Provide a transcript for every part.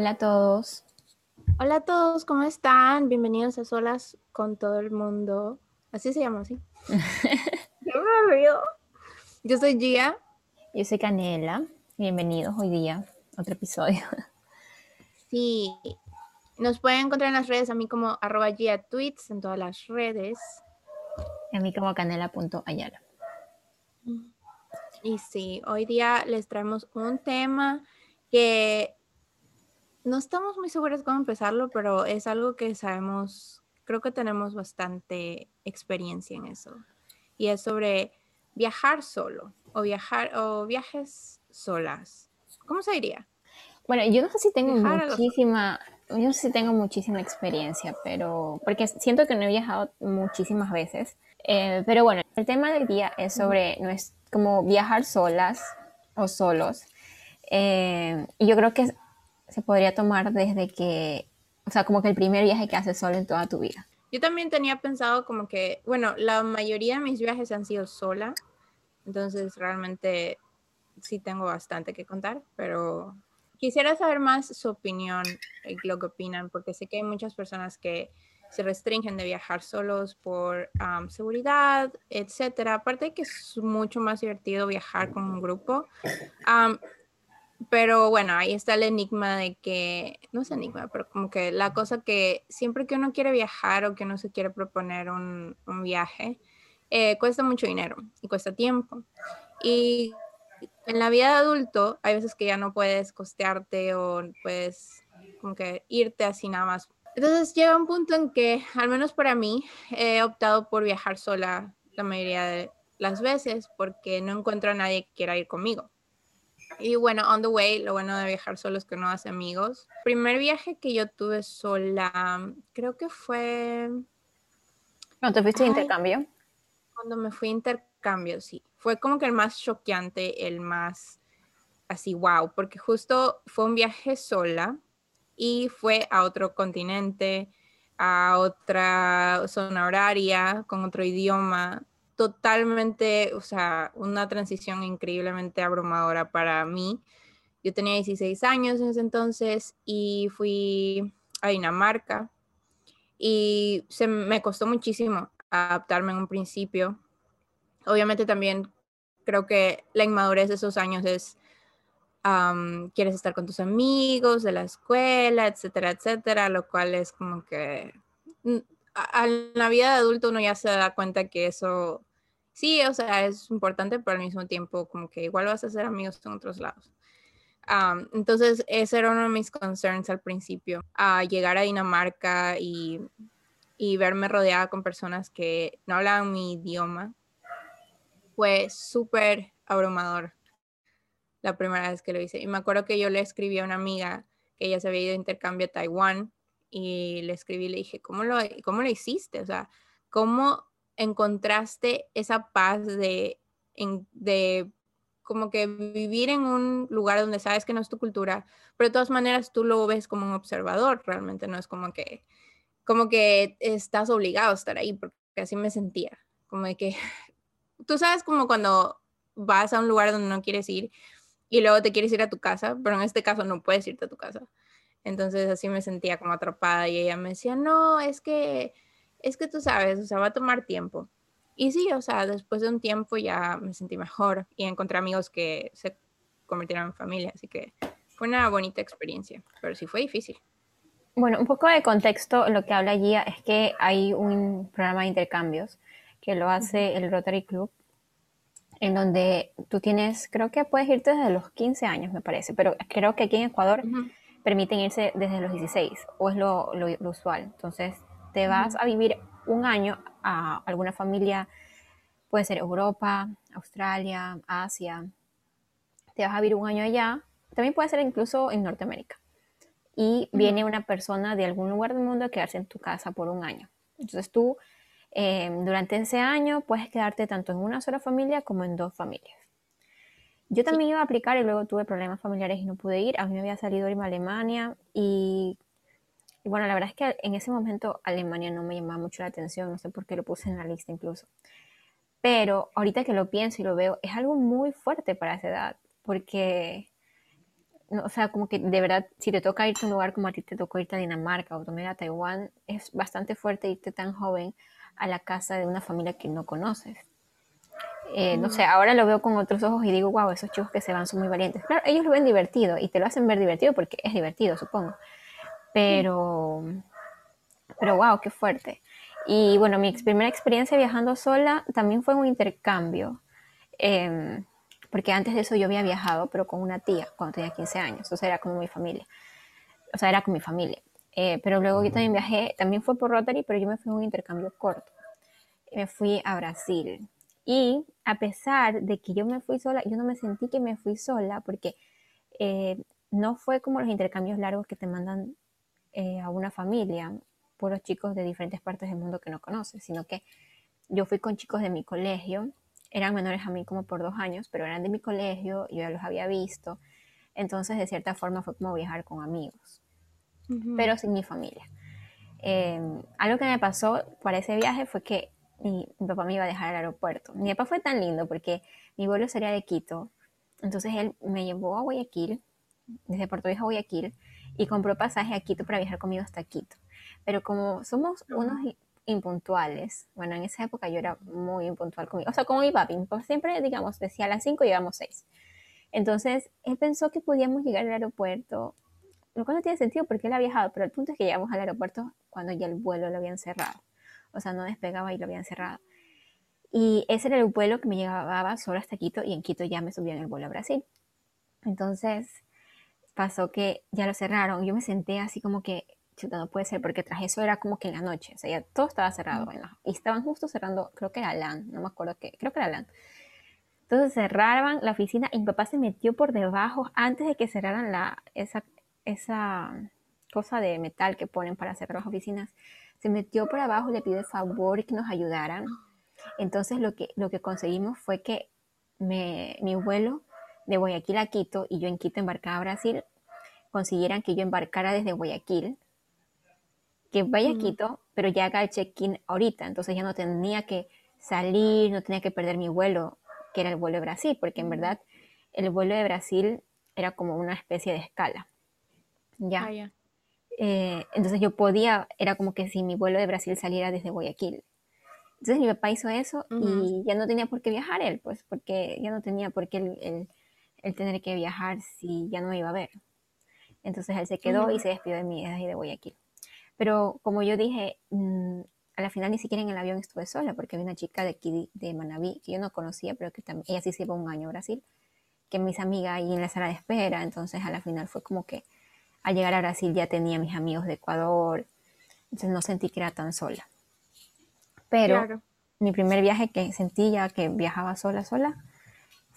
Hola a todos. Hola a todos, ¿cómo están? Bienvenidos a Solas con todo el mundo. Así se llama, ¿sí? Yo me río. Yo soy Gia. Yo soy Canela. Bienvenidos hoy día otro episodio. Sí. Nos pueden encontrar en las redes a mí como arroba Gia Tweets en todas las redes. Y a mí como canela.ayala. Y sí, hoy día les traemos un tema que no estamos muy seguros cómo empezarlo, pero es algo que sabemos, creo que tenemos bastante experiencia en eso. Y es sobre viajar solo o viajar o viajes solas. ¿Cómo se diría? Bueno, yo no sé si tengo muchísima, yo no sé si tengo muchísima experiencia, pero porque siento que no he viajado muchísimas veces. Eh, pero bueno, el tema del día es sobre no es como viajar solas o solos. Eh, y yo creo que se podría tomar desde que, o sea, como que el primer viaje que haces solo en toda tu vida. Yo también tenía pensado como que, bueno, la mayoría de mis viajes han sido sola, entonces realmente sí tengo bastante que contar, pero quisiera saber más su opinión, eh, lo que opinan, porque sé que hay muchas personas que se restringen de viajar solos por seguridad, etcétera. Aparte de que es mucho más divertido viajar con un grupo. Pero bueno, ahí está el enigma de que, no es enigma, pero como que la cosa que siempre que uno quiere viajar o que uno se quiere proponer un, un viaje, eh, cuesta mucho dinero y cuesta tiempo. Y en la vida de adulto hay veces que ya no puedes costearte o puedes como que irte así nada más. Entonces llega un punto en que, al menos para mí, he optado por viajar sola la mayoría de las veces porque no encuentro a nadie que quiera ir conmigo. Y bueno, on the way, lo bueno de viajar solo es que no hace amigos. Primer viaje que yo tuve sola, creo que fue... ¿No te fuiste de intercambio? Cuando me fui a intercambio, sí. Fue como que el más choqueante, el más así, wow, porque justo fue un viaje sola y fue a otro continente, a otra zona horaria, con otro idioma totalmente, o sea, una transición increíblemente abrumadora para mí. Yo tenía 16 años en ese entonces y fui a Dinamarca y se me costó muchísimo adaptarme en un principio. Obviamente también creo que la inmadurez de esos años es, quieres estar con tus amigos de la escuela, etcétera, etcétera, lo cual es como que a, la vida de adulto uno ya se da cuenta que eso sí, o sea, es importante, pero al mismo tiempo como que igual vas a hacer amigos en otros lados. entonces, ese era uno de mis concerns al principio, a llegar a Dinamarca y, y verme rodeada con personas que no hablaban mi idioma. Fue súper abrumador la primera vez que lo hice. Y me acuerdo que yo le escribí a una amiga que ella se había ido a intercambio a Taiwán y le escribí y le dije, ¿cómo lo, cómo lo hiciste? O sea, ¿cómo encontraste esa paz de, de como que vivir en un lugar donde sabes que no es tu cultura, pero de todas maneras tú lo ves como un observador, realmente no es como que, como que estás obligado a estar ahí, porque así me sentía, como que, tú sabes como cuando vas a un lugar donde no quieres ir y luego te quieres ir a tu casa, pero en este caso no puedes irte a tu casa. Entonces así me sentía como atrapada y ella me decía, no, es que es que tú sabes, o sea, va a tomar tiempo. Y sí, o sea, después de un tiempo ya me sentí mejor y encontré amigos que se convirtieron en familia, así que fue una bonita experiencia, pero sí fue difícil. Bueno, un poco de contexto, lo que habla Gia es que hay un programa de intercambios que lo hace el Rotary Club, en donde tú tienes, creo que puedes irte desde los 15 años, me parece, pero creo que aquí en Ecuador permiten irse desde los 16, o es lo, lo usual. Entonces, te vas a vivir un año a alguna familia, puede ser Europa, Australia, Asia, te vas a vivir un año allá, también puede ser incluso en Norteamérica. Y viene una persona de algún lugar del mundo a quedarse en tu casa por un año. Entonces tú, em, durante ese año, puedes quedarte tanto en una sola familia como en dos familias. Yo también iba a aplicar y luego tuve problemas familiares y no pude ir. A mí me había salido irme a Alemania y y bueno, la verdad es que en ese momento Alemania no me llamaba mucho la atención, no sé por qué lo puse en la lista incluso. Pero ahorita que lo pienso y lo veo, es algo muy fuerte para esa edad, porque o sea, como que de verdad, si te toca irte a un lugar como a ti te tocó irte a Dinamarca o también a Taiwán, es bastante fuerte irte tan joven a la casa de una familia que no conoces. Eh, no sé, ahora lo veo con otros ojos y digo, wow, esos chicos que se van son muy valientes. Claro, ellos lo ven divertido y te lo hacen ver divertido porque es divertido, supongo. Pero, pero wow, qué fuerte. Y bueno, mi primera experiencia viajando sola también fue un intercambio. Em, porque antes de eso yo había viajado, pero con una tía cuando tenía 15 años, o sea, era como mi familia. O sea, era con mi familia. Eh, pero luego yo también viajé, también fue por Rotary, pero yo me fui a un intercambio corto. Me fui a Brasil. Y a pesar de que yo me fui sola, yo no me sentí que me fui sola porque eh, no fue como los intercambios largos que te mandan eh, a una familia, por los chicos de diferentes partes del mundo que no conoces, sino que yo fui con chicos de mi colegio, eran menores a mí como por dos años, pero eran de mi colegio, yo ya los había visto, entonces de cierta forma fue como viajar con amigos, pero sin mi familia. Em, algo que me pasó para ese viaje fue que mi, papá me iba a dejar al aeropuerto. Mi papá fue tan lindo porque mi vuelo sería de Quito. Entonces él me llevó a Guayaquil, desde Puerto Viejo a Guayaquil, y compró pasaje a Quito para viajar conmigo hasta Quito. Pero como somos unos impuntuales, bueno, en esa época yo era muy impuntual conmigo, o sea, como mi papi, pues siempre, digamos, decía a las 5 llegamos 6. Entonces, él pensó que podíamos llegar al aeropuerto, lo cual no tiene sentido porque él ha viajado, pero el punto es que llegamos al aeropuerto cuando ya el vuelo lo habían cerrado o sea, no despegaba y lo habían cerrado. Y ese era el vuelo que me llevaba solo hasta Quito y en Quito ya me subía en el vuelo a Brasil. Entonces pasó que ya lo cerraron. Yo me senté así como que, chuta, no puede ser, porque tras eso era como que en la noche, o sea, ya todo estaba cerrado. y estaban justo cerrando, creo que era LAN, no me acuerdo qué, creo que era LAN. Entonces cerraban la oficina y mi papá se metió por debajo antes de que cerraran la, esa, esa cosa de metal que ponen para cerrar las oficinas se metió por abajo, le pidió el favor que nos ayudaran. Entonces lo que, lo que conseguimos fue que mi vuelo de Guayaquil a Quito y yo en Quito embarcaba a Brasil, consiguieran que yo embarcara desde Guayaquil, que vaya a Quito, pero ya haga el check-in ahorita, entonces ya no tenía que salir, no tenía que perder mi vuelo, que era el vuelo de Brasil, porque en verdad el vuelo de Brasil era como una especie de escala. Ya. Ah, eh, entonces yo podía, era como que si mi vuelo de Brasil saliera desde Guayaquil. Entonces mi papá hizo eso y ya no tenía por qué viajar él, pues, porque ya no tenía por qué el, tener que viajar si ya no me iba a ver. Entonces él se quedó y se despidió de mí desde de Guayaquil. Pero como yo dije, mm, a la final ni siquiera en el avión estuve sola, porque había una chica de aquí de Manabí que yo no conocía, pero que también, ella sí se iba un año a Brasil, que mis amigas ahí en la sala de espera, entonces a la final fue como que al llegar a Brasil ya tenía mis amigos de Ecuador, entonces no sentí que era tan sola. Pero mi primer viaje que sentí ya que viajaba sola, sola,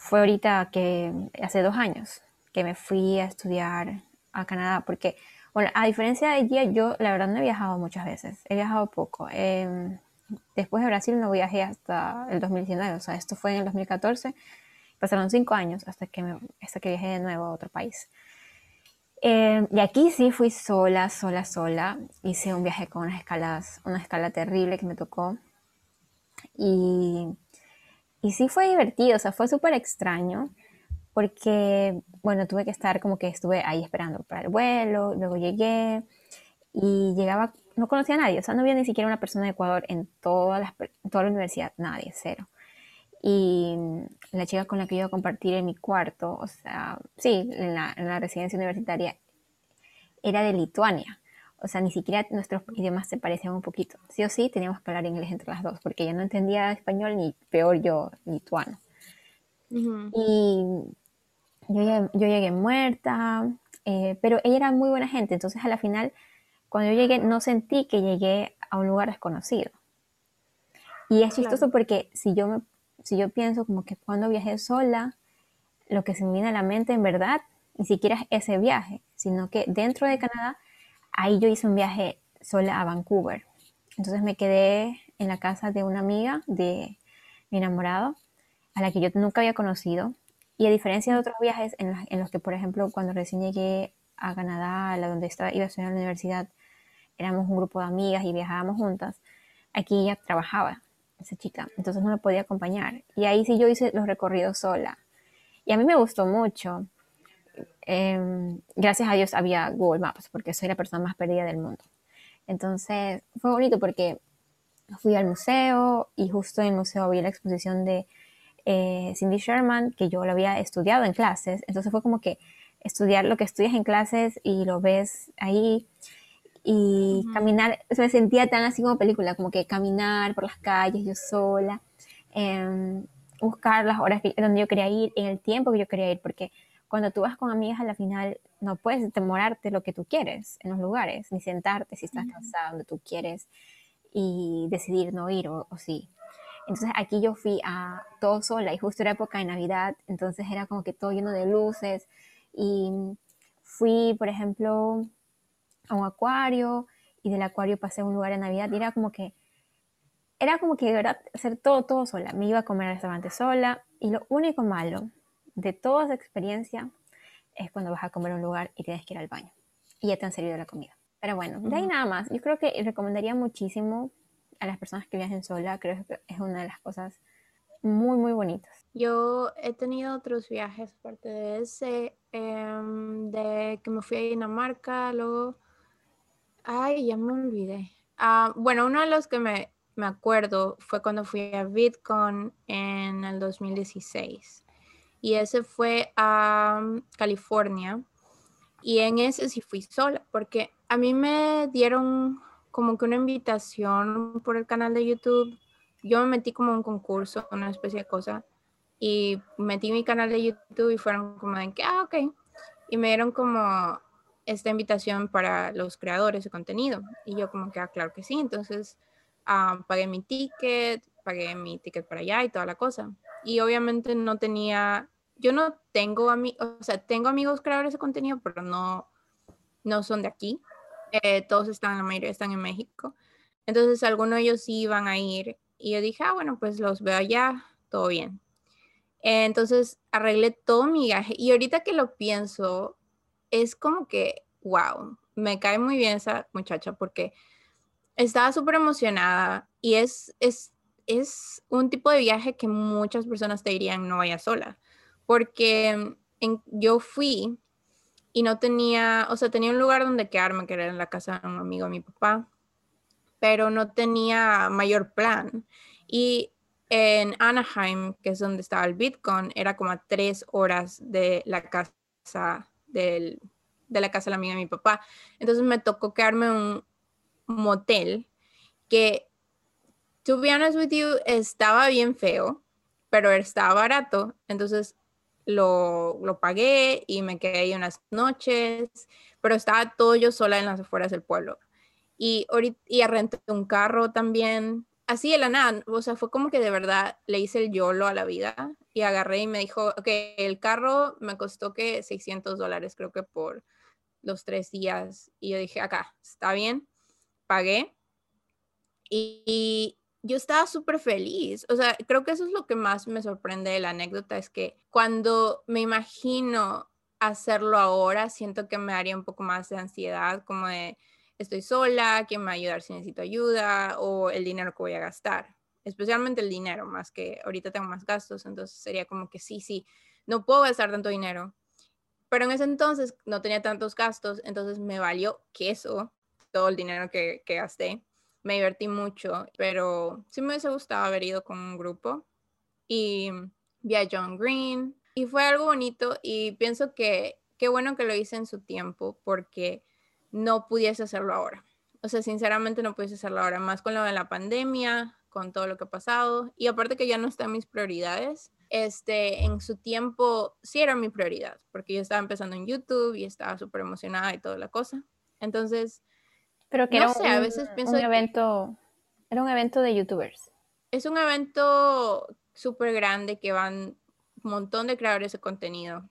fue ahorita que hace dos años que me fui a estudiar a Canadá, porque, bueno, a diferencia de ella, yo la verdad no he viajado muchas veces, he viajado poco. Em, después de Brasil no viajé hasta el 2019, o sea, esto fue en el 2014, pasaron cinco años hasta que, me, hasta que viajé de nuevo a otro país. Eh, y aquí sí fui sola, sola, sola. Hice un viaje con unas escalas, una escala terrible que me tocó. Y, y sí fue divertido, o sea, fue súper extraño porque, bueno, tuve que estar como que estuve ahí esperando para el vuelo, luego llegué y llegaba, no conocía a nadie, o sea, no había ni siquiera una persona de Ecuador en toda la, toda la universidad, nadie, cero. Y la chica con la que iba a compartir en mi cuarto, o sea, sí, en la, residencia universitaria, era de Lituania. O sea, ni siquiera nuestros idiomas se parecían un poquito. Sí o sí, teníamos que hablar inglés entre las dos, porque ella no entendía español ni peor yo lituano. Y yo, llegué muerta, eh, pero ella era muy buena gente, entonces a la final, cuando yo llegué, no sentí que llegué a un lugar desconocido. Y es chistoso porque si yo me si yo pienso como que cuando viajé sola, lo que se me viene a la mente en verdad ni siquiera es ese viaje, sino que dentro de Canadá, ahí yo hice un viaje sola a Vancouver. Entonces me quedé en la casa de una amiga de mi enamorado, a la que yo nunca había conocido. Y a diferencia de otros viajes en, los que, por ejemplo, cuando recién llegué a Canadá, a la donde estaba, iba a estudiar en la universidad, éramos un grupo de amigas y viajábamos juntas, aquí ella trabajaba esa chica, entonces no me podía acompañar. Y ahí sí yo hice los recorridos sola. Y a mí me gustó mucho. Em, gracias a Dios había Google Maps, porque soy la persona más perdida del mundo. Entonces fue bonito porque fui al museo y justo en el museo vi la exposición de eh, Cindy Sherman, que yo lo había estudiado en clases. Entonces fue como que estudiar lo que estudias en clases y lo ves ahí y caminar, se me sentía tan así como película, como que caminar por las calles yo sola, em, buscar las horas donde yo quería ir, en el tiempo que yo quería ir, porque cuando tú vas con amigas a la final no puedes demorarte lo que tú quieres en los lugares, ni sentarte si estás cansada donde tú quieres y decidir no ir o, o sí. Entonces aquí yo fui a todo sola y justo era época de Navidad, entonces era como que todo lleno de luces y fui, por ejemplo, a un acuario y del acuario pasé a un lugar de Navidad y era como que, era como que era hacer todo, todo sola. Me iba a comer al restaurante sola y lo único malo de toda esa experiencia es cuando vas a comer a un lugar y tienes que ir al baño y ya te han servido la comida. Pero bueno, de ahí nada más. Yo creo que recomendaría muchísimo a las personas que viajen sola. Creo que es una de las cosas muy, muy bonitas. Yo he tenido otros viajes aparte de ese, em, de que me fui a Dinamarca, luego Ay, ya me olvidé. Ah, bueno, uno de los que me, me acuerdo fue cuando fui a VidCon en el 2016. Y ese fue a mm, California. Y en ese sí fui sola, porque a mí me dieron como que una invitación por el canal de YouTube. Yo me metí como un concurso, una especie de cosa. Y metí mi canal de YouTube y fueron como de que, ah, ok. Y me dieron como esta invitación para los creadores de contenido. Y yo como que, ah, claro que sí. Entonces ah, pagué mi ticket, pagué mi ticket para allá y toda la cosa. Y obviamente no tenía, yo no tengo amigos, o sea, tengo amigos creadores de contenido, pero no, no son de aquí. Eh, todos están, la mayoría están en México. Entonces algunos de ellos sí iban a ir. Y yo dije, ah, bueno, pues los veo allá, todo bien. Entonces arreglé todo mi viaje. Y ahorita que lo pienso, es como que, wow, me cae muy bien esa muchacha porque estaba súper emocionada y es, es, es un tipo de viaje que muchas personas te dirían no vaya sola, porque yo fui y no tenía, o sea, tenía un lugar donde quedarme, que era en la casa de un amigo de mi papá, pero no tenía mayor plan. Y en Anaheim, que es donde estaba el Bitcoin, era como a tres horas de la casa de la casa de la amiga de mi papá. Entonces me tocó quedarme en un motel que, to be honest with you, estaba bien feo, pero estaba barato. Entonces lo, lo pagué y me quedé ahí unas noches, pero estaba todo yo sola en las afueras del pueblo. Y, y renté un carro también, así de la nada, o sea, fue como que de verdad le hice el YOLO a la vida y agarré y me dijo, ok, el carro me costó que 600 dólares, creo que por los tres días. Y yo dije, acá, está bien, pagué. Y, yo estaba súper feliz. O sea, creo que eso es lo que más me sorprende de la anécdota, es que cuando me imagino hacerlo ahora, siento que me haría un poco más de ansiedad, como de, estoy sola, ¿quién me va a ayudar si necesito ayuda? O el dinero que voy a gastar especialmente el dinero, más que ahorita tengo más gastos, entonces sería como que sí, sí, no puedo gastar tanto dinero. Pero en ese entonces no tenía tantos gastos, entonces me valió queso todo el dinero que, que gasté. Me divertí mucho, pero sí me hubiese gustado haber ido con un grupo. Y vi a John Green y fue algo bonito y pienso que qué bueno que lo hice en su tiempo porque no pudiese hacerlo ahora. O sea, sinceramente no pudiese hacerlo ahora, más con lo de la pandemia, con todo lo que ha pasado. Y aparte que ya no está en mis prioridades, este, en su tiempo sí era mi prioridad, porque yo estaba empezando en YouTube y estaba súper emocionada y toda la cosa. Entonces, pero que no era sé, un, a veces pienso un evento, era un evento de YouTubers. Es un evento súper grande que van un montón de creadores de contenido.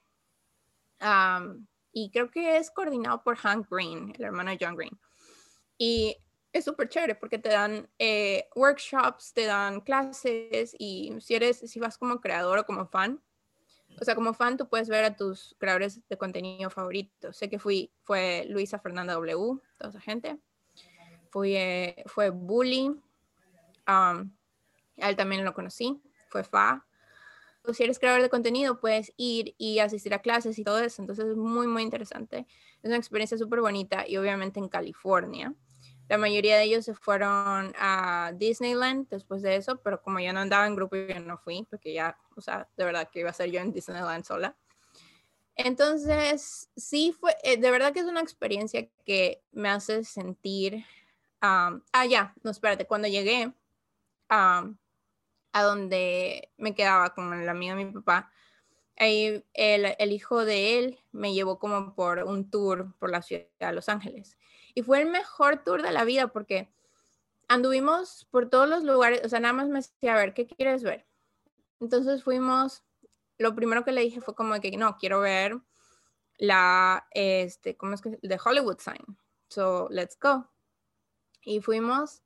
y creo que es coordinado por Hank Green, el hermano de John Green. Y es súper chévere porque te dan eh, workshops, te dan clases y si eres, si vas como creador o como fan, o sea, como fan tú puedes ver a tus creadores de contenido favoritos. Sé que fui, fue Luisa Fernanda W, toda esa gente. Fui, eh, fue Bully, um, él también lo conocí, fue Fa. si eres creador de contenido, puedes ir y asistir a clases y todo eso. Entonces es muy, muy interesante. Es una experiencia súper bonita y obviamente en California. La mayoría de ellos se fueron a Disneyland después de eso, pero como yo no andaba en grupo, yo no fui, porque ya, o sea, de verdad que iba a ser yo en Disneyland sola. Entonces, sí fue, eh, de verdad que es una experiencia que me hace sentir, ah, ya, no, espérate, cuando llegué a donde me quedaba con el amigo de mi papá, ahí el, el, hijo de él me llevó como por un tour por la ciudad de Los Ángeles. Y fue el mejor tour de la vida porque anduvimos por todos los lugares, o sea, nada más me decía, a ver, ¿qué quieres ver? Entonces fuimos, lo primero que le dije fue como que no, quiero ver la, este, ¿cómo es que? The Hollywood sign. So, let's go. Y fuimos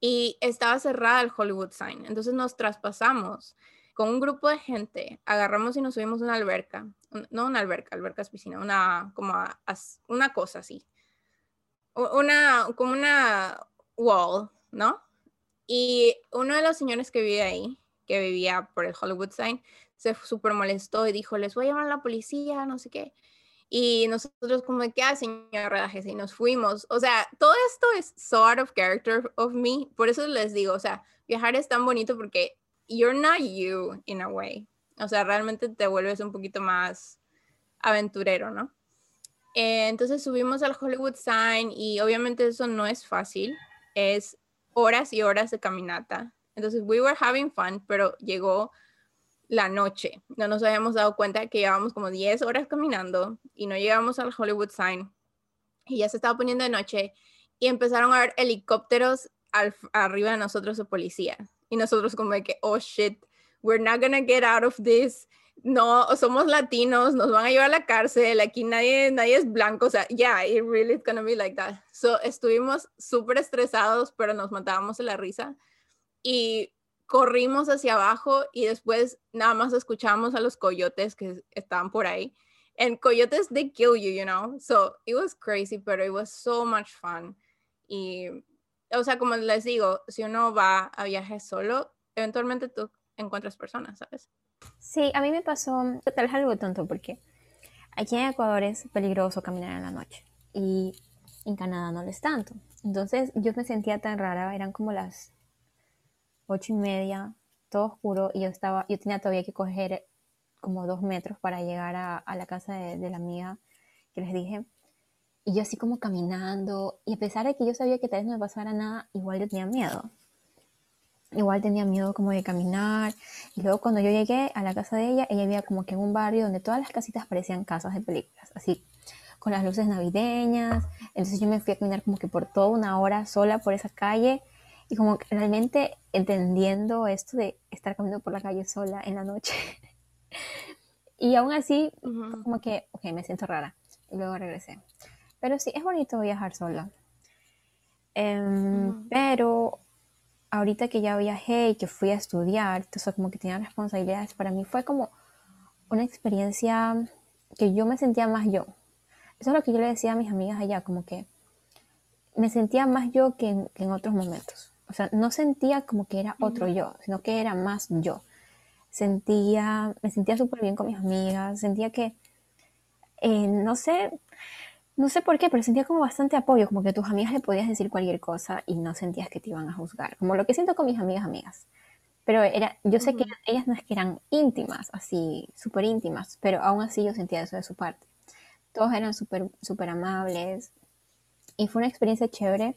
y estaba cerrada el Hollywood sign. Entonces nos traspasamos con un grupo de gente, agarramos y nos subimos a una alberca, no una alberca, alberca es piscina, una, como una cosa así una, como una wall, ¿no? Y uno de los señores que vive ahí, que vivía por el Hollywood Sign, se súper molestó y dijo, les voy a llamar a la policía, no sé qué. Y nosotros como, ¿qué hace, señor Redajes? Y nos fuimos. O sea, todo esto es so out of character of me. Por eso les digo, o sea, viajar es tan bonito porque you're not you in a way. O sea, realmente te vuelves un poquito más aventurero, ¿no? Eh, entonces subimos al Hollywood Sign y obviamente eso no es fácil, es horas y horas de caminata. Entonces we were having fun, pero llegó la noche. No nos habíamos dado cuenta que llevábamos como 10 horas caminando y no llegamos al Hollywood Sign y ya se estaba poniendo de noche y empezaron a ver helicópteros arriba de nosotros de policía. Y nosotros como de que, oh shit, we're not gonna get out of this no, somos latinos, nos van a llevar a la cárcel, aquí nadie, nadie es blanco, o sea, yeah, it really is gonna be like that. So, estuvimos súper estresados, pero nos matábamos de la risa y corrimos hacia abajo y después nada más escuchamos a los coyotes que estaban por ahí. And coyotes, they kill you, you know? So, it was crazy, pero it was so much fun. Y, o sea, como les digo, si uno va a viajes solo, eventualmente tú encuentras personas, ¿sabes? Sí, a mí me pasó, tal vez algo tonto, porque aquí en Ecuador es peligroso caminar en la noche y en Canadá no lo es tanto. Entonces yo me sentía tan rara, eran como las ocho y media, todo oscuro y yo estaba, yo tenía todavía que coger como dos metros para llegar a, la casa de, de, la amiga que les dije. Y yo así como caminando, y a pesar de que yo sabía que tal vez no me pasara nada, igual yo tenía miedo igual tenía miedo como de caminar. Y luego cuando yo llegué a la casa de ella, ella vivía como que en un barrio donde todas las casitas parecían casas de películas, así, con las luces navideñas. Entonces yo me fui a caminar como que por toda una hora sola por esa calle y como que realmente entendiendo esto de estar caminando por la calle sola en la noche. y aún así, como que, ok, me siento rara. Y luego regresé. Pero sí, es bonito viajar sola. Em, pero ahorita que ya viajé y que fui a estudiar, entonces como que tenía responsabilidades, para mí fue como una experiencia que yo me sentía más yo. Eso es lo que yo le decía a mis amigas allá, como que me sentía más yo que en, otros momentos. O sea, no sentía como que era otro yo, sino que era más yo. Sentía, me sentía súper bien con mis amigas, sentía que, eh, no sé, no sé por qué, pero sentía como bastante apoyo, como que a tus amigas le podías decir cualquier cosa y no sentías que te iban a juzgar, como lo que siento con mis amigas amigas. Pero era, yo sé que ellas no es que eran íntimas, así, súper íntimas, pero aún así yo sentía eso de su parte. Todos eran súper super amables y fue una experiencia chévere,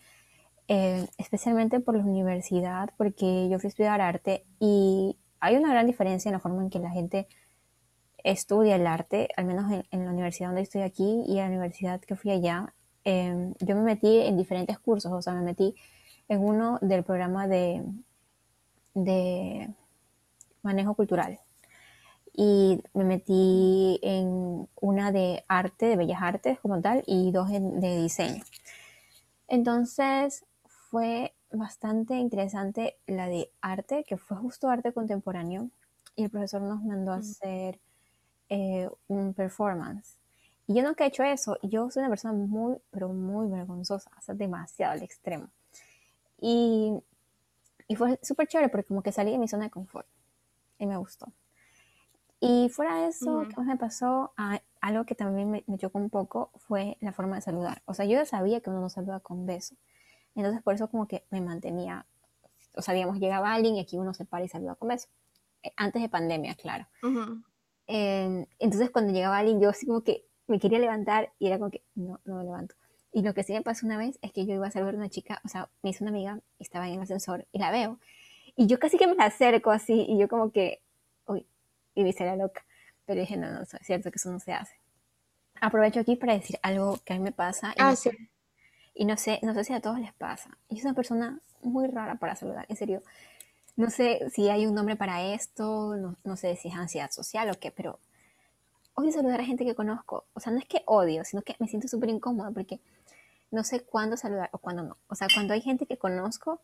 eh, especialmente por la universidad, porque yo fui a estudiar arte y hay una gran diferencia en la forma en que la gente estudia el arte, al menos en, la universidad donde estoy aquí y en la universidad que fui allá, em, yo me metí en diferentes cursos, o sea, me metí en uno del programa de, de manejo cultural y me metí en una de arte, de bellas artes como tal, y dos de diseño. Entonces fue bastante interesante la de arte, que fue justo arte contemporáneo, y el profesor nos mandó a hacer eh, un performance. Y yo nunca he hecho eso. Yo soy una persona muy, pero muy vergonzosa, o sea, demasiado al extremo. Y, y fue súper chévere porque como que salí de mi zona de confort y me gustó. Y fuera de eso, ¿qué más me pasó? Ah, algo que también me, me, chocó un poco fue la forma de saludar. O sea, yo ya sabía que uno no saluda con beso. Entonces, por eso como que me mantenía, o sea, digamos, llegaba alguien y aquí uno se para y saluda con beso. Eh, antes de pandemia, claro. entonces, cuando llegaba alguien, yo así como que me quería levantar y era como que, no, no me levanto. Y lo que sí me pasó una vez es que yo iba a saludar a una chica, o sea, me hizo una amiga, estaba en el ascensor y la veo. Y yo casi que me la acerco así y yo como que, uy, y me hice la loca. Pero dije, no, no, es cierto que eso no se hace. Aprovecho aquí para decir algo que a mí me pasa. Y ah, no sí. Sé, y no sé, no sé si a todos les pasa. Y es una persona muy rara para saludar, en serio. No sé si hay un nombre para esto, no, no sé si es ansiedad social o qué, pero odio saludar a gente que conozco. O sea, no es que odio, sino que me siento súper incómoda porque no sé cuándo saludar o cuándo no. O sea, cuando hay gente que conozco,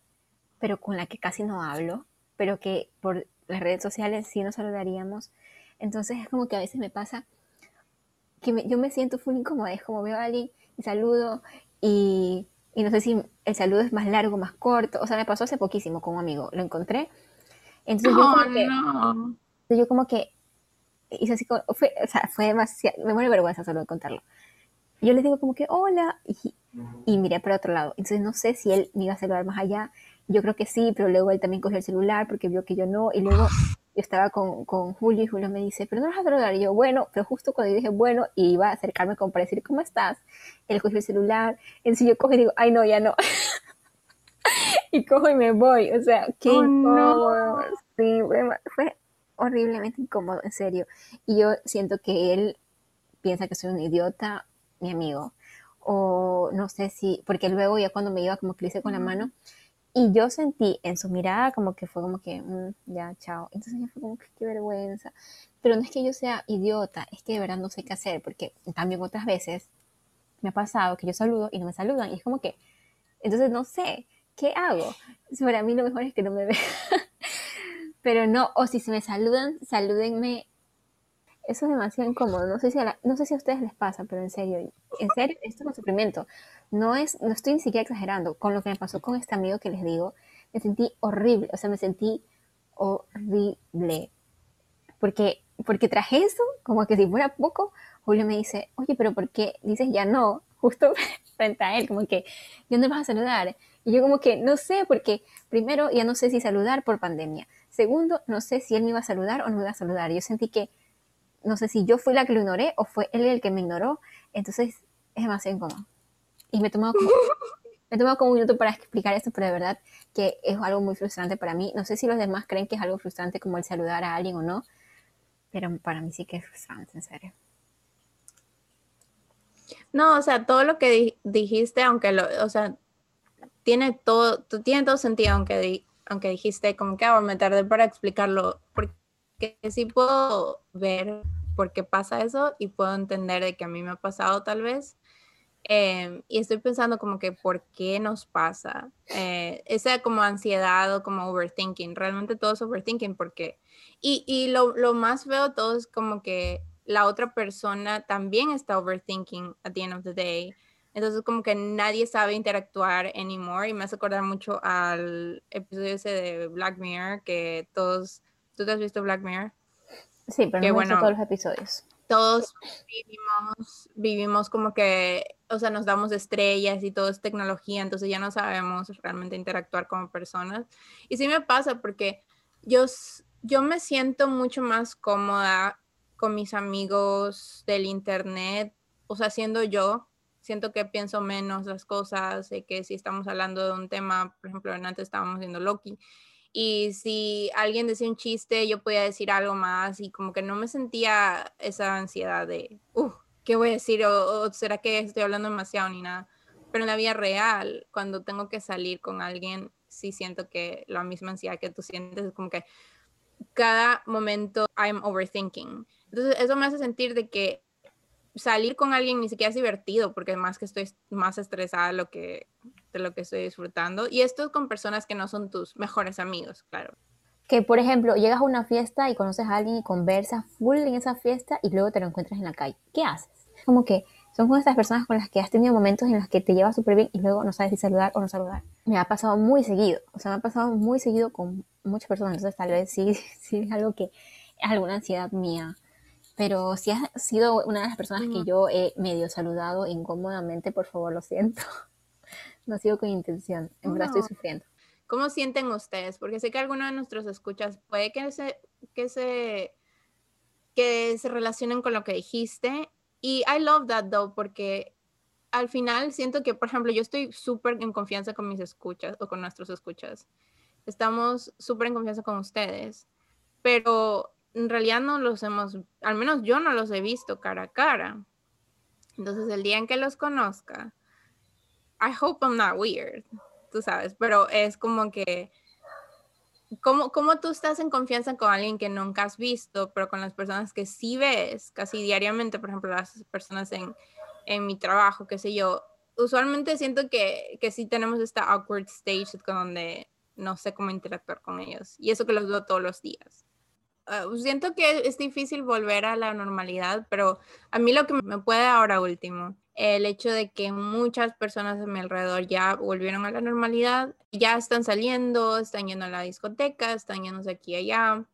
pero con la que casi no hablo, pero que por las redes sociales sí nos saludaríamos. Entonces es como que a veces me pasa que yo me siento full incómoda, es como veo a alguien y saludo y, y, no sé si el saludo es más largo, más corto, o sea, me pasó hace poquísimo con un amigo, lo encontré. Entonces yo como que, no. yo como que hice así como, fue, o sea, fue demasiado, me muero de vergüenza solo de contarlo. Yo le digo como que hola y, y miré para otro lado. Entonces no sé si él me iba a saludar más allá. Yo creo que sí, pero luego él también cogió el celular porque vio que yo no. Y luego yo estaba con, con, Julio y Julio me dice, pero no vas a saludar. Y yo, bueno, pero justo cuando yo dije, bueno, y iba a acercarme como para decir, ¿cómo estás? Él cogió el celular. Entonces yo cojo y digo, ay, no, ya no. y cojo y me voy. O sea, qué oh, incómodo. No. Sí, fue, fue horriblemente incómodo, en serio. Y yo siento que él piensa que soy un idiota, mi amigo. O no sé si, porque luego ya cuando me iba como que le hice con la mano, y yo sentí en su mirada como que fue como que, mm, ya, chao. Entonces ya fue como que qué vergüenza. Pero no es que yo sea idiota, es que de verdad no sé qué hacer, porque también otras veces me ha pasado que yo saludo y no me saludan. Y es como que, entonces no sé, ¿qué hago? Para mí lo mejor es que no me vean. Pero no, o si se me saludan, salúdenme. Eso es demasiado incómodo. No sé si a, no sé si a ustedes les pasa, pero en serio, en serio, esto es un sufrimiento no es, no estoy ni siquiera exagerando, con lo que me pasó con este amigo que les digo, me sentí horrible, o sea, me sentí horrible. Porque, porque traje eso, como que si fuera poco, Julio me dice, oye, pero ¿por qué dices ya no? Justo frente a él, como que, ¿y dónde vas a saludar? Y yo como que, no sé, porque primero ya no sé si saludar por pandemia. Segundo, no sé si él me iba a saludar o no me iba a saludar. Yo sentí que, no sé si yo fui la que lo ignoré o fue él el que me ignoró. Entonces, es demasiado incómodo. Y me he tomado como, me tomado como un minuto para explicar esto, pero de verdad que es algo muy frustrante para mí. No sé si los demás creen que es algo frustrante como el saludar a alguien o no, pero para mí sí que es frustrante, en serio. No, o sea, todo lo que dijiste, aunque lo, o sea, tiene todo, tiene todo sentido, aunque, aunque dijiste como que ah, me tardé para explicarlo, porque sí puedo ver por qué pasa eso y puedo entender de que a mí me ha pasado tal vez, Em, y estoy pensando como que por qué nos pasa eh, esa como ansiedad o como overthinking. Realmente todo es overthinking porque... Y, y lo, lo, más veo todo es como que la otra persona también está overthinking at the end of the day. Entonces como que nadie sabe interactuar anymore y me hace acordar mucho al episodio ese de Black Mirror que todos... ¿Tú te has visto Black Mirror? Sí, pero no bueno, todos los episodios todos vivimos, vivimos como que, o sea, nos damos estrellas y todo es tecnología, entonces ya no sabemos realmente interactuar como personas. Y sí me pasa porque yo, yo me siento mucho más cómoda con mis amigos del internet, o sea, siendo yo, siento que pienso menos las cosas, de que si estamos hablando de un tema, por ejemplo, antes estábamos viendo Loki, y si alguien decía un chiste, yo podía decir algo más y como que no me sentía esa ansiedad de, uh, ¿qué voy a decir? O, será que estoy hablando demasiado ni nada. Pero en la vida real, cuando tengo que salir con alguien, sí siento que la misma ansiedad que tú sientes es como que cada momento I'm overthinking. Entonces eso me hace sentir de que salir con alguien ni siquiera es divertido porque más que estoy más estresada lo que lo que estoy disfrutando. Y esto es con personas que no son tus mejores amigos, claro. Que, por ejemplo, llegas a una fiesta y conoces a alguien y conversas full en esa fiesta y luego te lo encuentras en la calle. ¿Qué haces? Como que son con estas personas con las que has tenido momentos en los que te llevas súper bien y luego no sabes si saludar o no saludar. Me ha pasado muy seguido, o sea, me ha pasado muy seguido con muchas personas, entonces tal vez sí, sí es algo que es alguna ansiedad mía. Pero si has sido una de las personas que yo he medio saludado incómodamente, por favor, lo siento. No ha sido con intención, en verdad estoy sufriendo. ¿Cómo sienten ustedes? Porque sé que algunos de nuestros escuchas puede que se, que se, que se relacionen con lo que dijiste. Y I love that though, porque al final siento que, por ejemplo, yo estoy súper en confianza con mis escuchas o con nuestros escuchas. Estamos súper en confianza con ustedes, pero en realidad no los hemos, al menos yo no los he visto cara a cara. Entonces, el día en que los conozca, I hope I'm not weird, tú sabes, pero es como que, ¿cómo, ¿cómo tú estás en confianza con alguien que nunca has visto, pero con las personas que sí ves casi diariamente, por ejemplo, las personas en en mi trabajo, qué sé yo, usualmente siento que, que sí tenemos esta awkward stage donde no sé cómo interactuar con ellos. Y eso que los veo todos los días. Ah, siento que es difícil volver a la normalidad, pero a mí lo que me puede ahora último, el hecho de que muchas personas a mi alrededor ya volvieron a la normalidad, ya están saliendo, están yendo a la discoteca, están yéndose aquí y allá.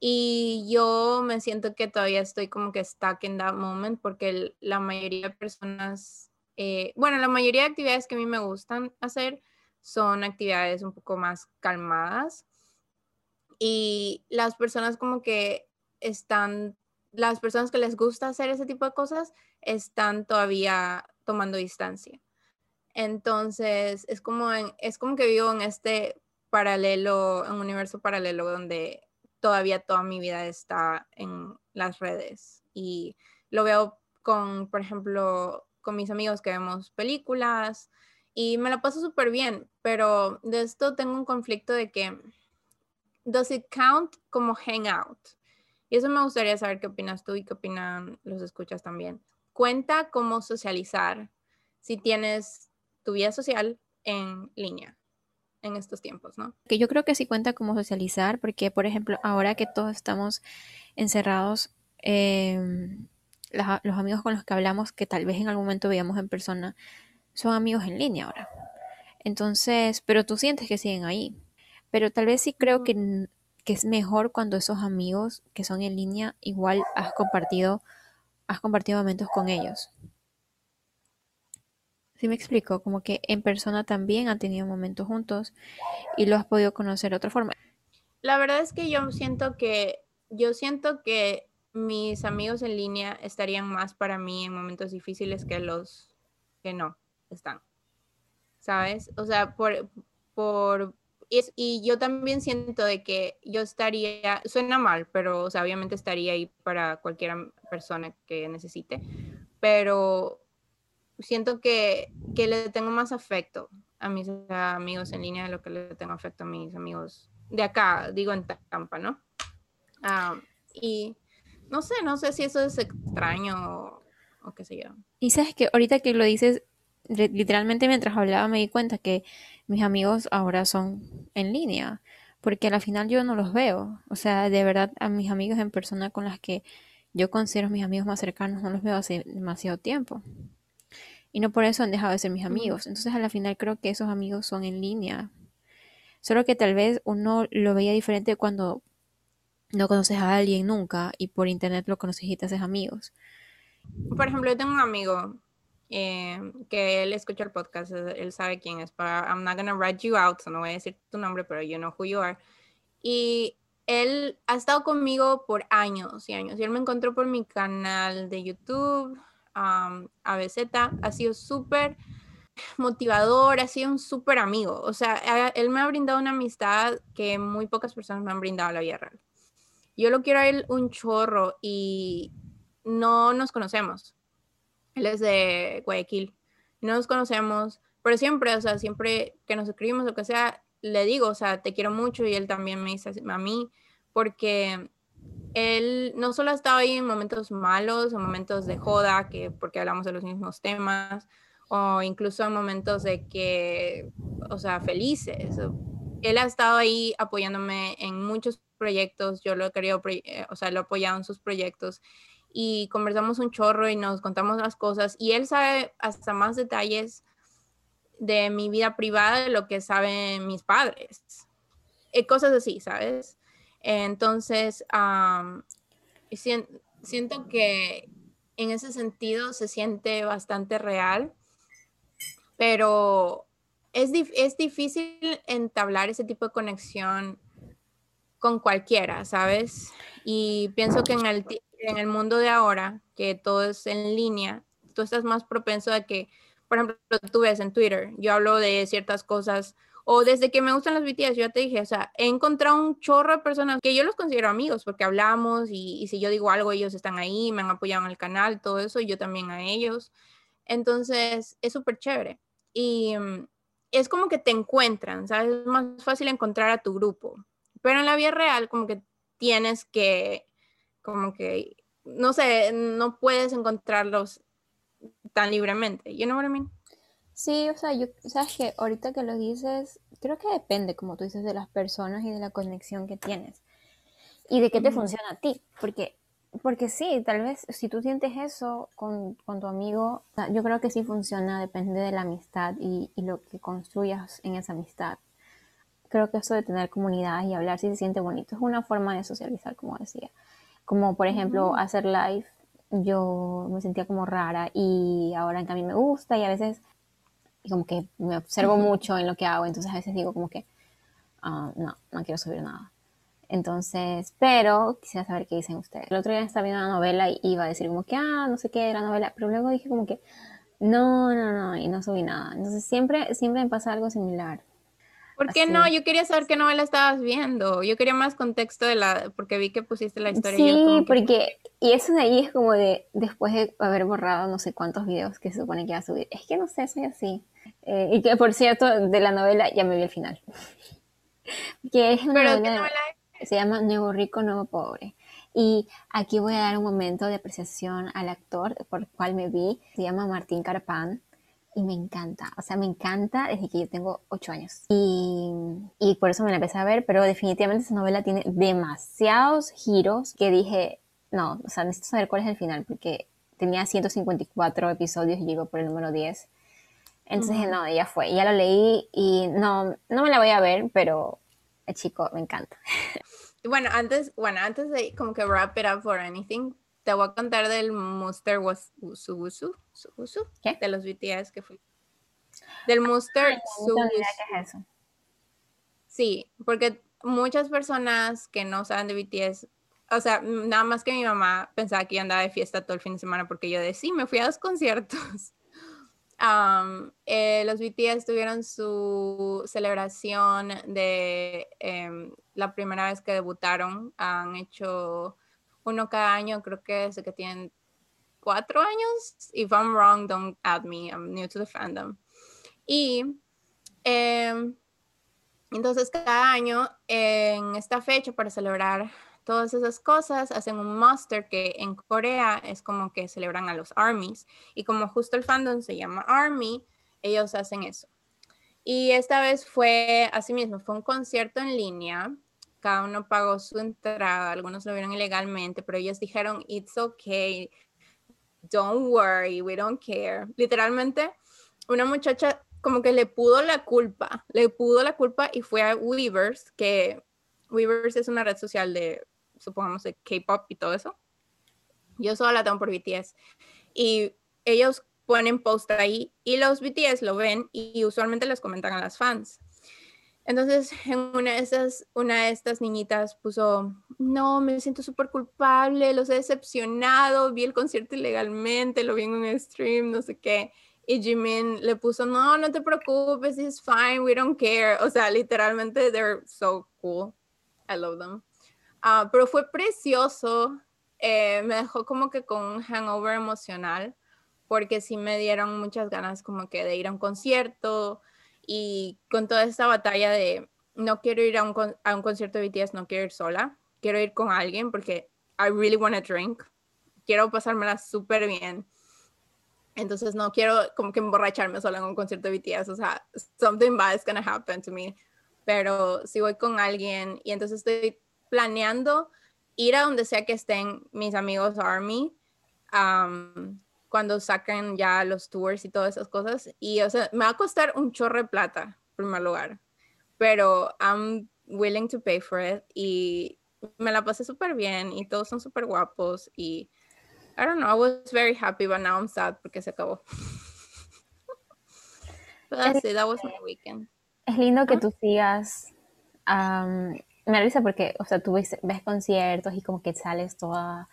Y yo me siento que todavía estoy como que stuck in that moment porque la mayoría de personas, eh, bueno, la mayoría de actividades que a mí me gustan hacer son actividades un poco más calmadas. Y las personas como que están, las personas que les gusta hacer ese tipo de cosas están todavía tomando distancia. Entonces, es como, es como que vivo en este paralelo, en un universo paralelo donde todavía toda mi vida está en las redes y lo veo con, por ejemplo, con mis amigos que vemos películas y me la paso súper bien, pero de esto tengo un conflicto de que, ¿does it count como hangout? Y eso me gustaría saber qué opinas tú y qué opinan los escuchas también. Cuenta cómo socializar si tienes tu vida social en línea en estos tiempos, ¿no? Que yo creo que sí cuenta como socializar, porque por ejemplo, ahora que todos estamos encerrados, em, los amigos con los que hablamos, que tal vez en algún momento veíamos en persona, son amigos en línea ahora. Entonces, pero tú sientes que siguen ahí. Pero tal vez sí creo que, que es mejor cuando esos amigos que son en línea, igual has compartido, has compartido momentos con ellos. ¿Sí me explico? Como que en persona también han tenido momentos juntos y lo has podido conocer de otra forma. La verdad es que yo siento que yo siento que mis amigos en línea estarían más para mí en momentos difíciles que los que no están. ¿Sabes? O sea, por por y, y yo también siento de que yo estaría, suena mal, pero o obviamente estaría ahí para cualquier persona que necesite, pero siento que, que, le tengo más afecto a mis amigos en línea de lo que le tengo afecto a mis amigos de acá, digo en Tampa, ¿no? Ah, y no sé, no sé si eso es extraño o, qué sé yo. Y sabes que ahorita que lo dices, literalmente mientras hablaba me di cuenta que mis amigos ahora son en línea, porque al final yo no los veo. O sea, de verdad a mis amigos en persona con las que yo considero mis amigos más cercanos no los veo hace demasiado tiempo y no por eso han dejado de ser mis amigos. Entonces, a la final creo que esos amigos son en línea. Solo que tal vez uno lo veía diferente cuando no conoces a alguien nunca y por internet lo conoces y te haces amigos. Por ejemplo, yo tengo un amigo eh, que él escucha el podcast, él sabe quién es, pero I'm not gonna write you out, so no voy a decir tu nombre, pero you know who you are. Y él ha estado conmigo por años y años. Y él me encontró por mi canal de YouTube, um, ABZ, ha sido súper motivador, ha sido un súper amigo. O sea, él me ha brindado una amistad que muy pocas personas me han brindado a la vida real. Yo lo quiero a él un chorro y no nos conocemos. Él es de Guayaquil. No nos conocemos, pero siempre, o sea, siempre que nos escribimos, lo que sea, le digo, o sea, te quiero mucho y él también me dice a mí, porque él no solo ha estado ahí en momentos malos, en momentos de joda, que porque hablamos de los mismos temas, o incluso en momentos de que, o sea, felices. Él ha estado ahí apoyándome en muchos proyectos, yo lo he querido, eh, o sea, lo he apoyado en sus proyectos y conversamos un chorro y nos contamos las cosas y él sabe hasta más detalles de mi vida privada de lo que saben mis padres. Eh, cosas así, ¿sabes? Entonces, siento que en ese sentido se siente bastante real, pero es, es difícil entablar ese tipo de conexión con cualquiera, ¿sabes? Y pienso que en el, en el mundo de ahora, que todo es en línea, tú estás más propenso a que, por ejemplo, tú ves en Twitter, yo hablo de ciertas cosas, o desde que me gustan los BTS, yo ya te dije, o sea, he encontrado un chorro de personas que yo los considero amigos porque hablamos y, y si yo digo algo, ellos están ahí, me han apoyado en el canal, todo eso, y yo también a ellos. Entonces, es súper chévere. Y mm, es como que te encuentran, ¿sabes? Es más fácil encontrar a tu grupo. Pero en la vida real, como que tienes que, como que, no sé, no puedes encontrarlos tan libremente. You know what I mean? Sí, o sea, yo, sabes que ahorita que lo dices, creo que depende, como tú dices, de las personas y de la conexión que tienes. Y de qué te funciona a ti. Porque, porque sí, tal vez si tú sientes eso con, con tu amigo, yo creo que sí funciona, depende de la amistad y, y lo que construyas en esa amistad creo que eso de tener comunidad y hablar si se siente bonito es una forma de socializar, como decía. Como por ejemplo hacer live, yo me sentía como rara y ahora en cambio me gusta y a veces como que me observo mucho en lo que hago, entonces a veces digo como que ah, no, no quiero subir nada. Entonces, pero quisiera saber qué dicen ustedes. El otro día estaba viendo una novela y iba a decir como que, ah, no sé qué era novela, pero luego dije como que, no, no, no, y no subí nada. Entonces siempre, siempre me pasa algo similar. ¿Por qué no? Yo quería saber qué novela estabas viendo. Yo quería más contexto de la, porque vi que pusiste la historia. Sí, porque, y eso de ahí es como de, después de haber borrado no sé cuántos videos que se supone que iba a subir. Es que no sé, soy así. Eh, y que por cierto, de la novela ya me vi el final. que es una novela, se llama Nuevo Rico, Nuevo Pobre. Y aquí voy a dar un momento de apreciación al actor por el cual me vi. Se llama Martín Carpán y me encanta, o sea, me encanta desde que yo tengo ocho años. Y, y, por eso me la empecé a ver, pero definitivamente esa novela tiene demasiados giros que dije, no, o sea, necesito saber cuál es el final, porque tenía 154 episodios y llegó por el número 10. Entonces dije, no, ya fue, ya lo leí y no, no me la voy a ver, pero el chico me encanta. Bueno, antes, bueno, antes de como que wrap it up for anything, te voy a contar del Muster Sugusu, ¿Qué? de los BTS que fui. Del Muster ¿Qué es eso? Sí, porque muchas personas que no saben de BTS, o sea, nada más que mi mamá pensaba que yo andaba de fiesta todo el fin de semana porque yo decía, sí, me fui a dos conciertos. Eh, los BTS tuvieron su celebración de em, la primera vez que debutaron. Han hecho uno cada año, creo que desde que tienen cuatro años. If I'm wrong, don't add me, I'm new to the fandom. Y em, entonces cada año en esta fecha para celebrar todas esas cosas hacen un muster que en Corea es como que celebran a los armies y como justo el fandom se llama army, ellos hacen eso. Y esta vez fue así mismo, fue un concierto en línea cada uno pagó su entrada, algunos lo vieron ilegalmente, pero ellos dijeron, it's okay, don't worry, we don't care. Literalmente, una muchacha como que le pudo la culpa, le pudo la culpa y fue a Weavers, que Weavers es una red social de, supongamos, de K-pop y todo eso. Yo solo la tengo por BTS. Y ellos ponen post ahí y los BTS lo ven y usualmente les comentan a las fans. Entonces, una de estas niñitas puso, no, me siento súper culpable, los he decepcionado, vi el concierto ilegalmente, lo vi en un stream, no sé qué. Y Jimin le puso, no, no te preocupes, it's fine, we don't care. O sea, literalmente, they're so cool. I love them. Uh, pero fue precioso, eh, me dejó como que con un hangover emocional, porque sí me dieron muchas ganas como que de ir a un concierto, y con toda esta batalla de no quiero ir a un, a un concierto de BTS, no quiero ir sola, quiero ir con alguien porque I really want to drink, quiero pasármela súper bien. Entonces no quiero como que emborracharme sola en un concierto de BTS, o sea, something bad is gonna happen to me. Pero si voy con alguien y entonces estoy planeando ir a donde sea que estén mis amigos Army, um, cuando saquen ya los tours y todas esas cosas. Y, o sea, me va a costar un chorro de plata, en primer lugar. Pero I'm willing to pay for it. Y me la pasé súper bien y todos son súper guapos y I don't know, I was very happy, but now I'm sad porque se acabó. that's it, that was my weekend. Es lindo que tú sigas. me da porque, o sea, tú ves, ves, conciertos y como que sales toda,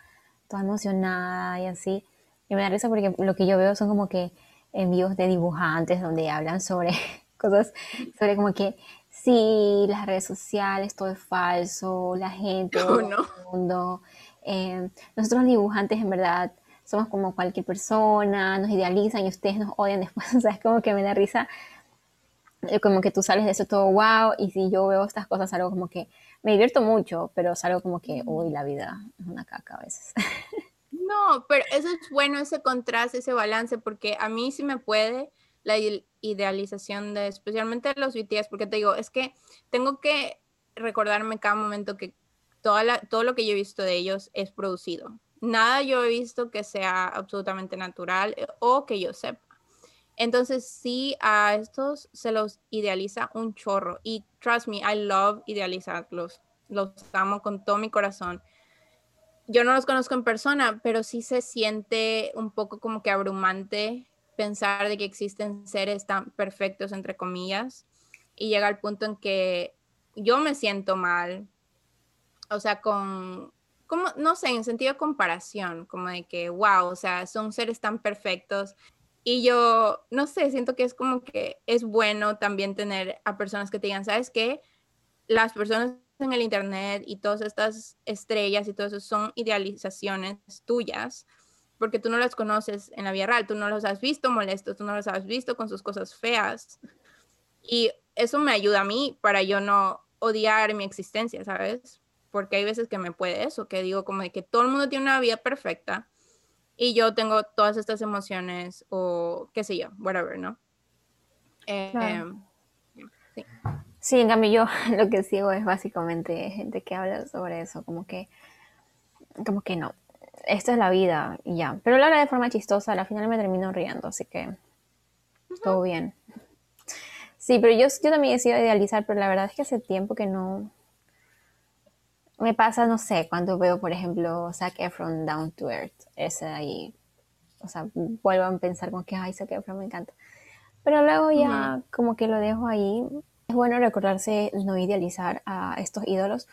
toda emocionada y así. Y me da risa porque lo que yo veo son como que envíos de dibujantes donde hablan sobre cosas, sobre como que sí, las redes sociales, todo es falso, la gente, todo el mundo. Eh, nosotros los dibujantes en verdad somos como cualquier persona, nos idealizan y ustedes nos odian después, o sea, es como que me da risa, eh, como que tú sales de eso todo wow, y si yo veo estas cosas, algo como que me divierto mucho, pero salgo como que, uy, la vida es una caca a veces. No, pero eso es bueno, ese contraste, ese balance, porque a mí sí me puede la idealización de especialmente los BTS, porque te digo, es que tengo que recordarme cada momento que toda todo lo que yo he visto de ellos es producido. Nada yo he visto que sea absolutamente natural eh, o que yo sepa. Entonces sí, a estos se los idealiza un chorro. Y trust me, I love idealizarlos. Los amo con todo mi corazón yo no los conozco en persona, pero sí se siente un poco como que abrumante pensar de que existen seres tan perfectos, entre comillas, y llega al punto en que yo me siento mal, o sea, con, como, no sé, en sentido de comparación, como de que, wow, o sea, son seres tan perfectos. Y yo, no sé, siento que es como que es bueno también tener a personas que te digan, ¿sabes qué? Las personas en el Internet y todas estas estrellas y todo eso son idealizaciones tuyas, porque tú no las conoces en la vida real, tú no los has visto molestos, tú no los has visto con sus cosas feas. Y eso me ayuda a mí para yo no odiar mi existencia, ¿sabes? Porque hay veces que me puede eso, que digo como de que todo el mundo tiene una vida perfecta y yo tengo todas estas emociones o qué sé yo, whatever, ¿no? Eh, sí. Sí, en cambio yo lo que sigo es básicamente gente que habla sobre eso, como que, como que no, esto es la vida y ya. Pero lo habla de forma chistosa, al final me termino riendo, así que todo bien. Sí, pero yo, yo también he sido idealizar, pero la verdad es que hace tiempo que no... Me pasa, no sé, cuando veo, por ejemplo, Zac Efron Down to Earth, ese de ahí, o sea, vuelvo a pensar como que, ay, Zac Efron me encanta. Pero luego ya como que lo dejo ahí es bueno recordarse no idealizar a estos ídolos,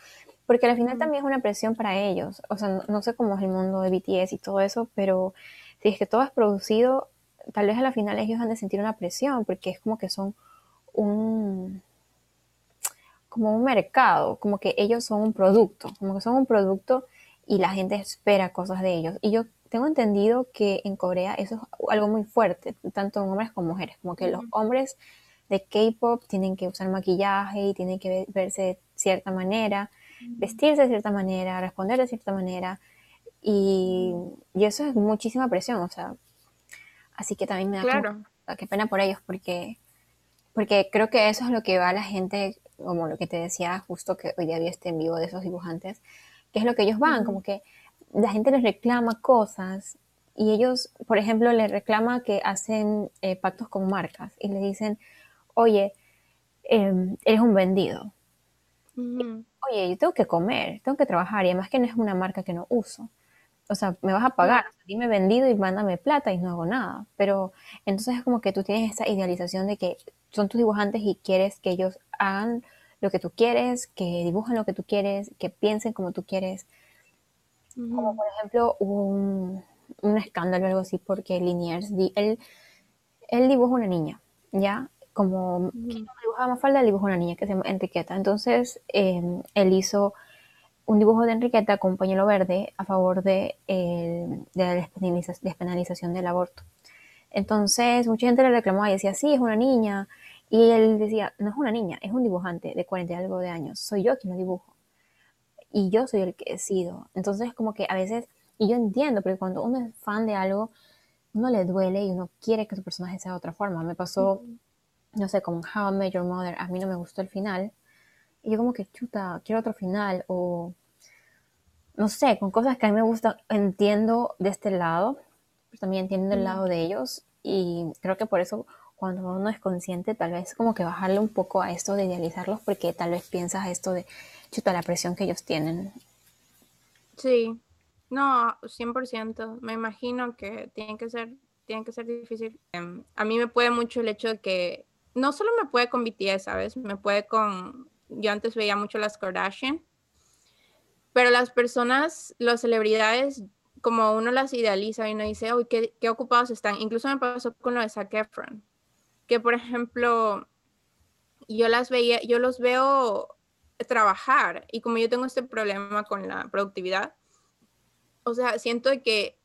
porque al final también es una presión para ellos. O sea, no, sé cómo es el mundo de BTS y todo eso, pero si es que todo es producido, tal vez a la final ellos han de sentir una presión, porque es como que son un como un mercado, como que ellos son un producto, como que son un producto y la gente espera cosas de ellos. Y yo tengo entendido que en Corea eso es algo muy fuerte, tanto en hombres como mujeres, como que los hombres de K-pop tienen que usar maquillaje y tienen que verse de cierta manera, vestirse de cierta manera, responder de cierta manera. Y, eso es muchísima presión, o sea. Así que también me da claro. qué pena por ellos, porque, porque creo que eso es lo que va a la gente, como lo que te decía justo que hoy día vi este en vivo de esos dibujantes, que es lo que ellos van, como que la gente les reclama cosas y ellos, por ejemplo, les reclama que hacen eh, pactos con marcas y le dicen, oye, em, eres un vendido. Oye, yo tengo que comer, tengo que trabajar y además que no es una marca que no uso. O sea, me vas a pagar, dime vendido y mándame plata y no hago nada. Pero entonces es como que tú tienes esa idealización de que son tus dibujantes y quieres que ellos hagan lo que tú quieres, que dibujen lo que tú quieres, que piensen como tú quieres. Como por ejemplo un, un escándalo o algo así porque Liniers, él, él dibuja una niña, ¿ya? Como ¿quién dibujaba más falda, él dibujó una niña que se llama Enriqueta. Entonces, em, él hizo un dibujo de Enriqueta con un pañuelo verde a favor de, la despenalización del aborto. Entonces, mucha gente le reclamaba y decía, sí, es una niña. Y él decía, no es una niña, es un dibujante de 40 y algo de años. Soy yo quien lo dibujo. Y yo soy el que decido. Entonces, como que a veces, y yo entiendo, porque cuando uno es fan de algo, uno le duele y uno quiere que su personaje sea de otra forma. Me pasó no sé, como How I Met Your Mother, a mí no me gustó el final. Y yo como que, chuta, quiero otro final. O, no sé, con cosas que a mí me gustan, entiendo de este lado, pero también entiendo del lado de ellos. Y creo que por eso cuando uno es consciente, tal vez como que bajarle un poco a esto de idealizarlos, porque tal vez piensas esto de, chuta, la presión que ellos tienen. Sí, no, 100%. Me imagino que tiene que ser, tiene que ser difícil. Em, a mí me puede mucho el hecho de que no solo me puede con BTS, ¿sabes? Me puede con, yo antes veía mucho las Kardashian, pero las personas, las celebridades, como uno las idealiza y uno dice, uy, qué, ocupados están. Incluso me pasó con lo de Zac Efron, que por ejemplo, yo las veía, yo los veo trabajar y como yo tengo este problema con la productividad, o sea, siento que,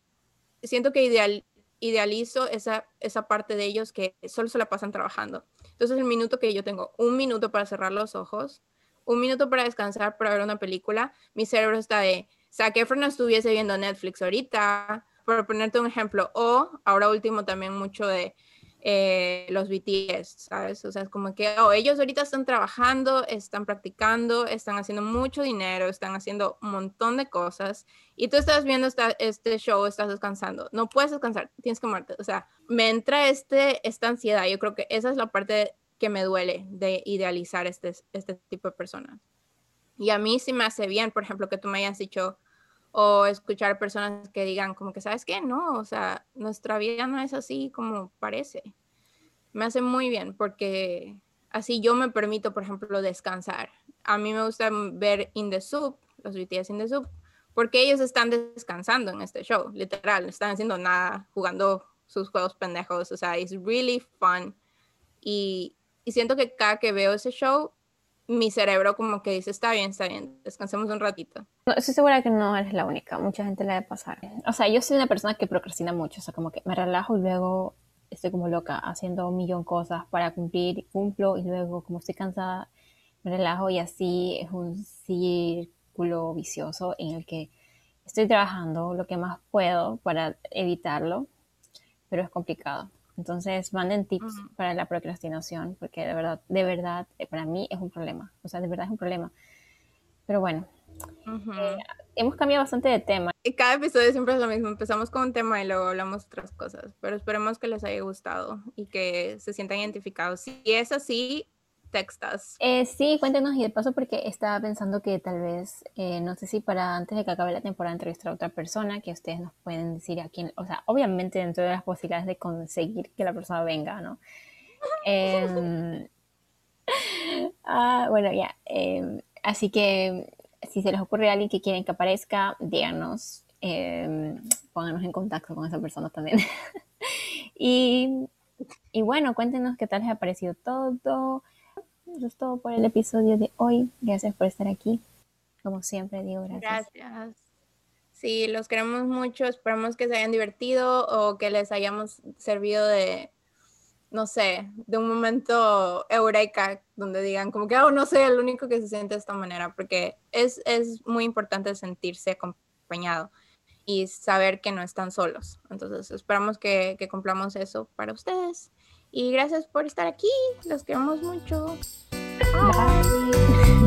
siento que ideal, idealizo esa, esa parte de ellos que solo se la pasan trabajando. Entonces el minuto que yo tengo, un minuto para cerrar los ojos, un minuto para descansar, para ver una película, mi cerebro está de, Zac Efron estuviese viendo Netflix ahorita, por ponerte un ejemplo, o ahora último también mucho de eh, los BTS, ¿sabes? O sea, es como que oh, ellos ahorita están trabajando, están practicando, están haciendo mucho dinero, están haciendo un montón de cosas y tú estás viendo esta, este show, estás descansando. No puedes descansar, tienes que muerte. O sea, me entra este, esta ansiedad. Yo creo que esa es la parte que me duele de idealizar este, este tipo de personas. Y a mí sí me hace bien, por ejemplo, que tú me hayas dicho o escuchar personas que digan como que, ¿sabes qué? No, o sea, nuestra vida no es así como parece. Me hace muy bien porque así yo me permito, por ejemplo, descansar. A mí me gusta ver In the Soup, los BTS In the Soup, porque ellos están descansando en este show, literal, no están haciendo nada, jugando sus juegos pendejos, o sea, es really fun. Y, y siento que cada que veo ese show, mi cerebro como que dice, está bien, está bien, descansemos un ratito. No, estoy segura que no eres la única, mucha gente le debe pasar. O sea, yo soy una persona que procrastina mucho, o sea, como que me relajo y luego estoy como loca haciendo un millón cosas para cumplir cumplo y luego como estoy cansada me relajo y así es un círculo vicioso en el que estoy trabajando lo que más puedo para evitarlo, pero es complicado. Entonces, manden tips para la procrastinación, porque de verdad, de verdad, eh, para mí es un problema. O sea, de verdad es un problema. Pero bueno, eh, hemos cambiado bastante de tema. Y cada episodio siempre es lo mismo. Empezamos con un tema y luego hablamos otras cosas. Pero esperemos que les haya gustado y que se sientan identificados. Si es así, textas. Eh, sí, cuéntenos y de paso porque estaba pensando que tal vez, eh, no sé si para antes de que acabe la temporada entrevistar a otra persona, que ustedes nos pueden decir a quién, o sea, obviamente dentro de las posibilidades de conseguir que la persona venga, ¿no? Em, ah, bueno, ya. Em, así que si se les ocurre a alguien que quieren que aparezca, díganos, em, pónganos en contacto con esa persona también. y, y bueno, cuéntenos qué tal les ha parecido todo eso es todo por el episodio de hoy. Gracias por estar aquí. Como siempre digo, gracias. Gracias. Sí, los queremos mucho. Esperamos que se hayan divertido o que les hayamos servido de, no sé, de un momento eureka donde digan como que, oh, no sé, el único que se siente de esta manera, porque es, es muy importante sentirse acompañado y saber que no están solos. Entonces, esperamos que, que cumplamos eso para ustedes. Y gracias por estar aquí. Los queremos mucho. Bye.